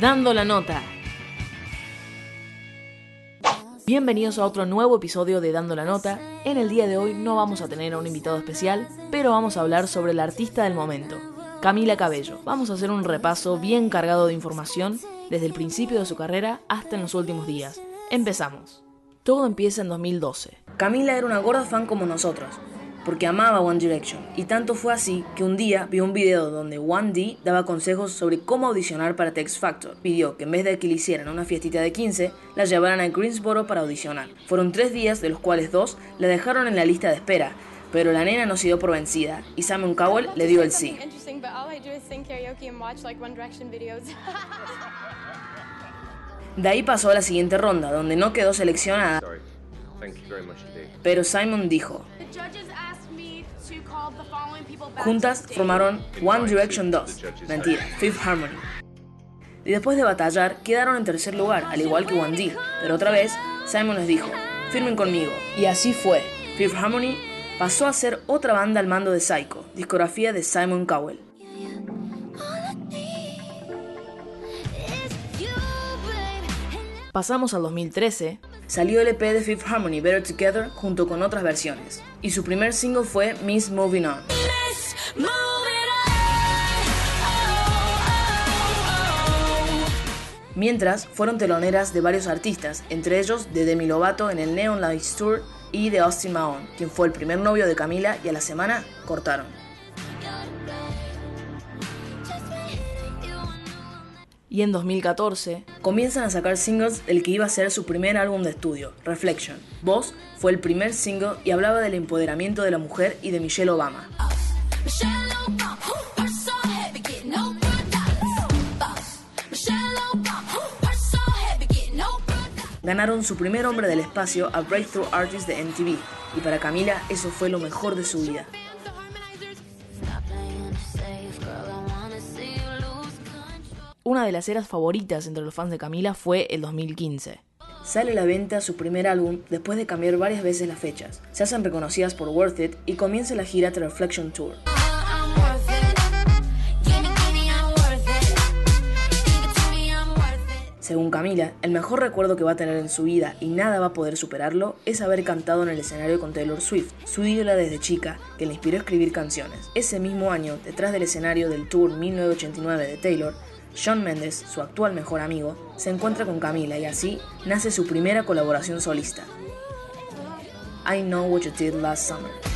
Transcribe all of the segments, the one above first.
Dando la nota. Bienvenidos a otro nuevo episodio de Dando la Nota. En el día de hoy no vamos a tener a un invitado especial, pero vamos a hablar sobre la artista del momento, Camila Cabello. Vamos a hacer un repaso bien cargado de información desde el principio de su carrera hasta en los últimos días. Empezamos. Todo empieza en 2012. Camila era una gorda fan como nosotros, porque amaba One Direction, y tanto fue así que un día vio un video donde One D daba consejos sobre cómo audicionar para The X Factor. Pidió que en vez de que le hicieran una fiestita de 15, la llevaran a Greensboro para audicionar. Fueron tres días, de los cuales dos la dejaron en la lista de espera, pero la nena no se dio por vencida, y Simon Cowell le dio el sí. De ahí pasó a la siguiente ronda, donde no quedó seleccionada, pero Simon dijo, Juntas formaron One Direction 2, mentira, Fifth Harmony. Y después de batallar, quedaron en tercer lugar, al igual que One D. Pero otra vez, Simon les dijo, firmen conmigo. Y así fue. Fifth Harmony pasó a ser otra banda al mando de Psycho, discografía de Simon Cowell. Pasamos al 2013. Salió el EP de Fifth Harmony Better Together junto con otras versiones. Y su primer single fue Miss Moving On. Mientras, fueron teloneras de varios artistas, entre ellos de Demi Lovato en el Neon Lights Tour y de Austin Mahon, quien fue el primer novio de Camila y a la semana cortaron. Y en 2014 comienzan a sacar singles del que iba a ser su primer álbum de estudio, Reflection. Voz fue el primer single y hablaba del empoderamiento de la mujer y de Michelle Obama. Ganaron su primer hombre del espacio a Breakthrough Artist de MTV y para Camila eso fue lo mejor de su vida. Una de las eras favoritas entre los fans de Camila fue el 2015. Sale a la venta su primer álbum después de cambiar varias veces las fechas. Se hacen reconocidas por Worth It y comienza la gira The Reflection Tour. Según Camila, el mejor recuerdo que va a tener en su vida y nada va a poder superarlo es haber cantado en el escenario con Taylor Swift, su ídola desde chica, que le inspiró a escribir canciones. Ese mismo año, detrás del escenario del tour 1989 de Taylor, Shawn Mendes, su actual mejor amigo, se encuentra con Camila y así nace su primera colaboración solista. I Know What You Did Last Summer.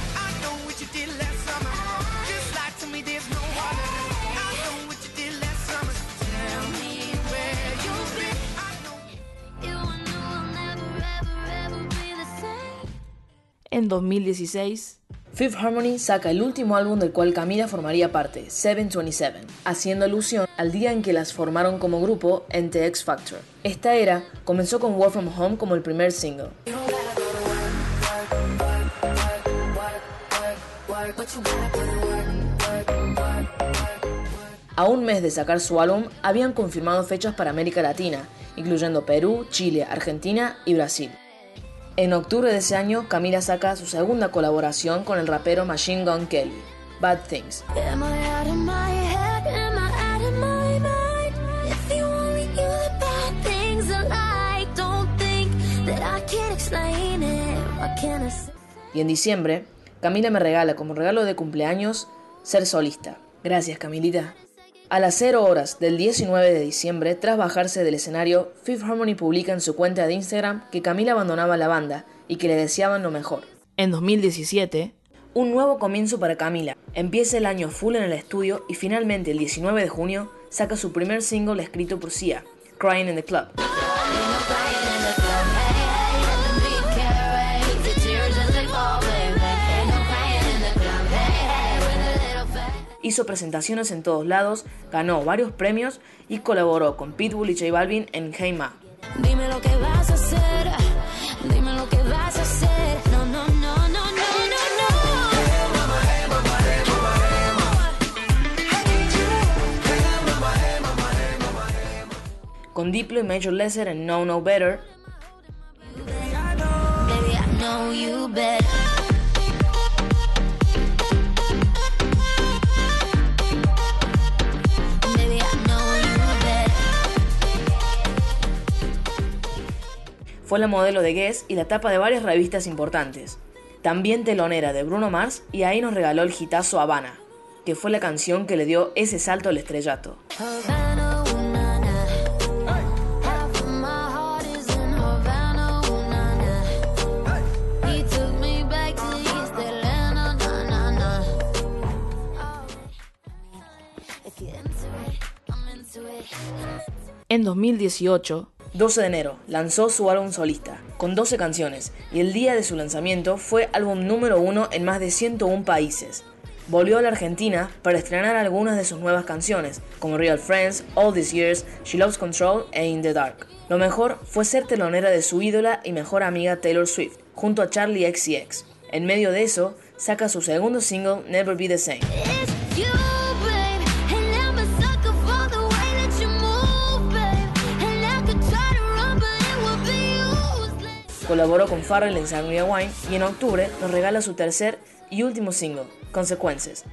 En 2016, Fifth Harmony saca el último álbum del cual Camila formaría parte, 727, haciendo alusión al día en que las formaron como grupo en The X Factor. Esta era comenzó con Work From Home como el primer single. A un mes de sacar su álbum, habían confirmado fechas para América Latina, incluyendo Perú, Chile, Argentina y Brasil. En octubre de ese año, Camila saca su segunda colaboración con el rapero Machine Gun Kelly, Bad Things. Y en diciembre, Camila me regala como regalo de cumpleaños ser solista. Gracias, Camilita. A las 0 horas del 19 de diciembre, tras bajarse del escenario, Fifth Harmony publica en su cuenta de Instagram que Camila abandonaba la banda y que le deseaban lo mejor. En 2017, un nuevo comienzo para Camila. Empieza el año full en el estudio y finalmente el 19 de junio saca su primer single escrito por Sia, Crying in the Club. Hizo presentaciones en todos lados, ganó varios premios y colaboró con Pitbull y J Balvin en Hey Ma. Dime lo que vas a hacer, dime lo que vas a hacer. No, no, no, no, no, no, Con Diplo y Major Lesser en No No Better. Baby, I know you better. Fue la modelo de Guess y la tapa de varias revistas importantes. También telonera de Bruno Mars y ahí nos regaló el hitazo Habana, que fue la canción que le dio ese salto al estrellato. En 2018, 12 de enero, lanzó su álbum solista, con 12 canciones, y el día de su lanzamiento fue álbum número uno en más de 101 países. Volvió a la Argentina para estrenar algunas de sus nuevas canciones, como Real Friends, All These Years, She Loves Control e In the Dark. Lo mejor fue ser telonera de su ídola y mejor amiga Taylor Swift, junto a Charlie XCX. En medio de eso, saca su segundo single, Never Be the Same. Colaboró con Farrell en Sangria Wine y en octubre nos regala su tercer y último single, Consequences.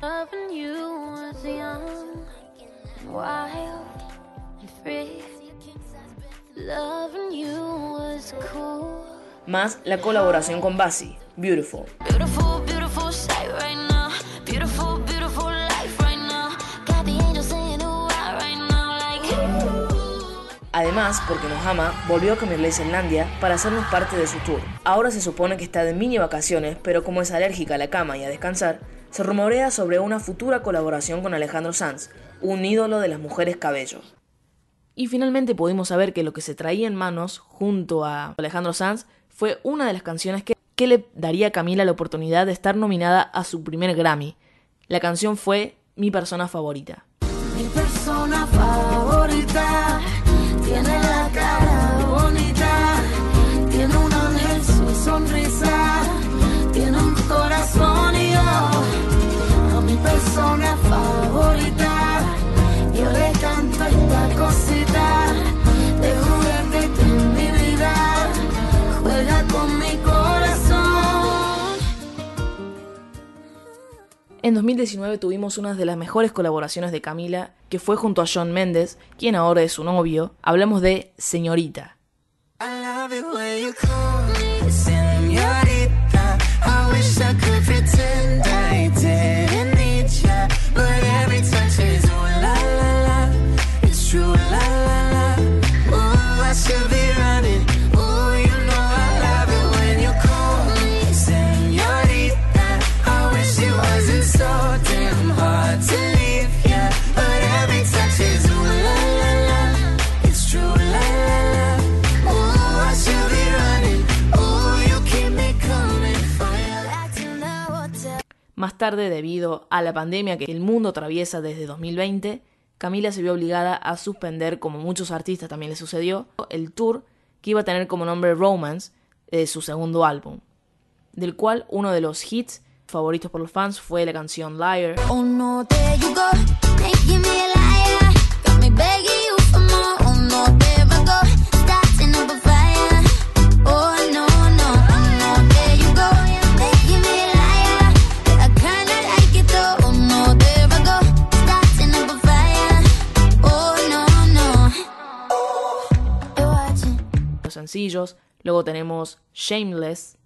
Más la colaboración con Bassi, Beautiful. Además, porque nos ama, volvió a cambiarle a Islandia para hacernos parte de su tour. Ahora se supone que está de mini vacaciones, pero como es alérgica a la cama y a descansar, se rumorea sobre una futura colaboración con Alejandro Sanz, un ídolo de las mujeres cabello. Y finalmente pudimos saber que lo que se traía en manos junto a Alejandro Sanz fue una de las canciones que, que le daría a Camila la oportunidad de estar nominada a su primer Grammy. La canción fue Mi persona favorita. Tiene En 2019 tuvimos una de las mejores colaboraciones de Camila que fue junto a John Mendes, quien ahora es su novio. Hablamos de Señorita. Más debido a la pandemia que el mundo atraviesa desde 2020, Camila se vio obligada a suspender, como muchos artistas también le sucedió, el tour que iba a tener como nombre Romance de su segundo álbum, del cual uno de los hits favoritos por los fans fue la canción Liar. Oh, sencillos. Luego tenemos Shameless.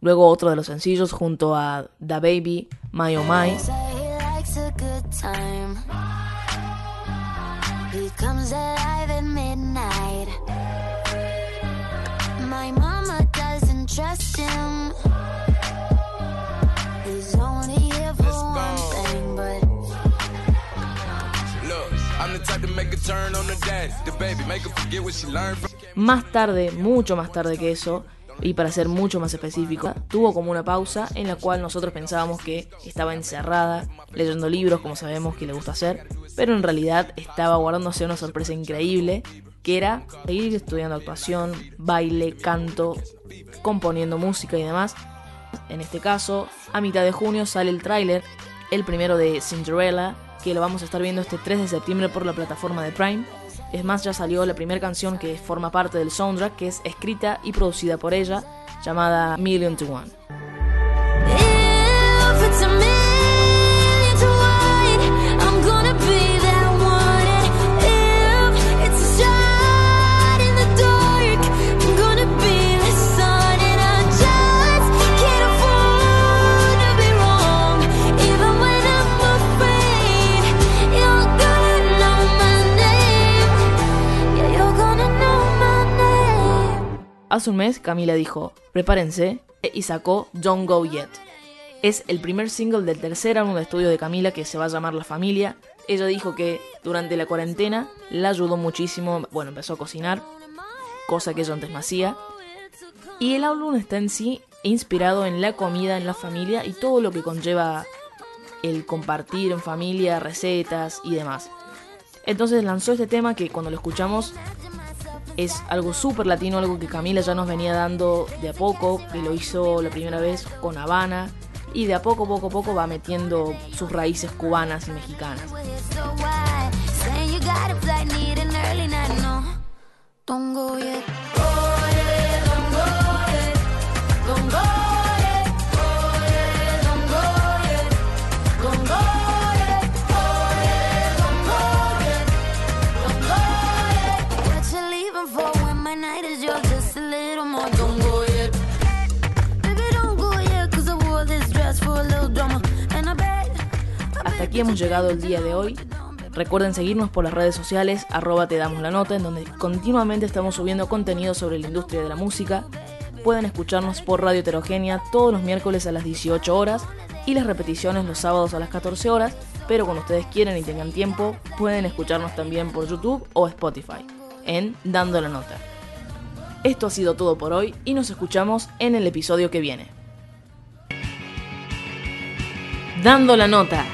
Luego otro de los sencillos junto a Da Baby, My Oh My. Más tarde, mucho más tarde que eso, y para ser mucho más específico, tuvo como una pausa en la cual nosotros pensábamos que estaba encerrada leyendo libros, como sabemos que le gusta hacer, pero en realidad estaba guardándose una sorpresa increíble, que era seguir estudiando actuación, baile, canto, componiendo música y demás. En este caso, a mitad de junio sale el tráiler, el primero de Cinderella, que lo vamos a estar viendo este 3 de septiembre por la plataforma de Prime. Es más, ya salió la primera canción que forma parte del soundtrack, que es escrita y producida por ella, llamada Million to One. Hace un mes Camila dijo, prepárense, y sacó Don't Go Yet. Es el primer single del tercer álbum de estudio de Camila que se va a llamar La Familia. Ella dijo que durante la cuarentena la ayudó muchísimo, bueno, empezó a cocinar, cosa que ella antes no hacía. Y el álbum está en sí inspirado en la comida en la familia y todo lo que conlleva el compartir en familia, recetas y demás. Entonces lanzó este tema que cuando lo escuchamos es algo súper latino, algo que Camila ya nos venía dando de a poco, que lo hizo la primera vez con Habana, y de a poco, poco poco va metiendo sus raíces cubanas y mexicanas. Hemos llegado el día de hoy. Recuerden seguirnos por las redes sociales, arroba te damos la nota, en donde continuamente estamos subiendo contenido sobre la industria de la música. Pueden escucharnos por Radio Heterogénea todos los miércoles a las 18 horas y las repeticiones los sábados a las 14 horas, pero cuando ustedes quieran y tengan tiempo, pueden escucharnos también por YouTube o Spotify, en Dando la Nota. Esto ha sido todo por hoy y nos escuchamos en el episodio que viene. Dando la Nota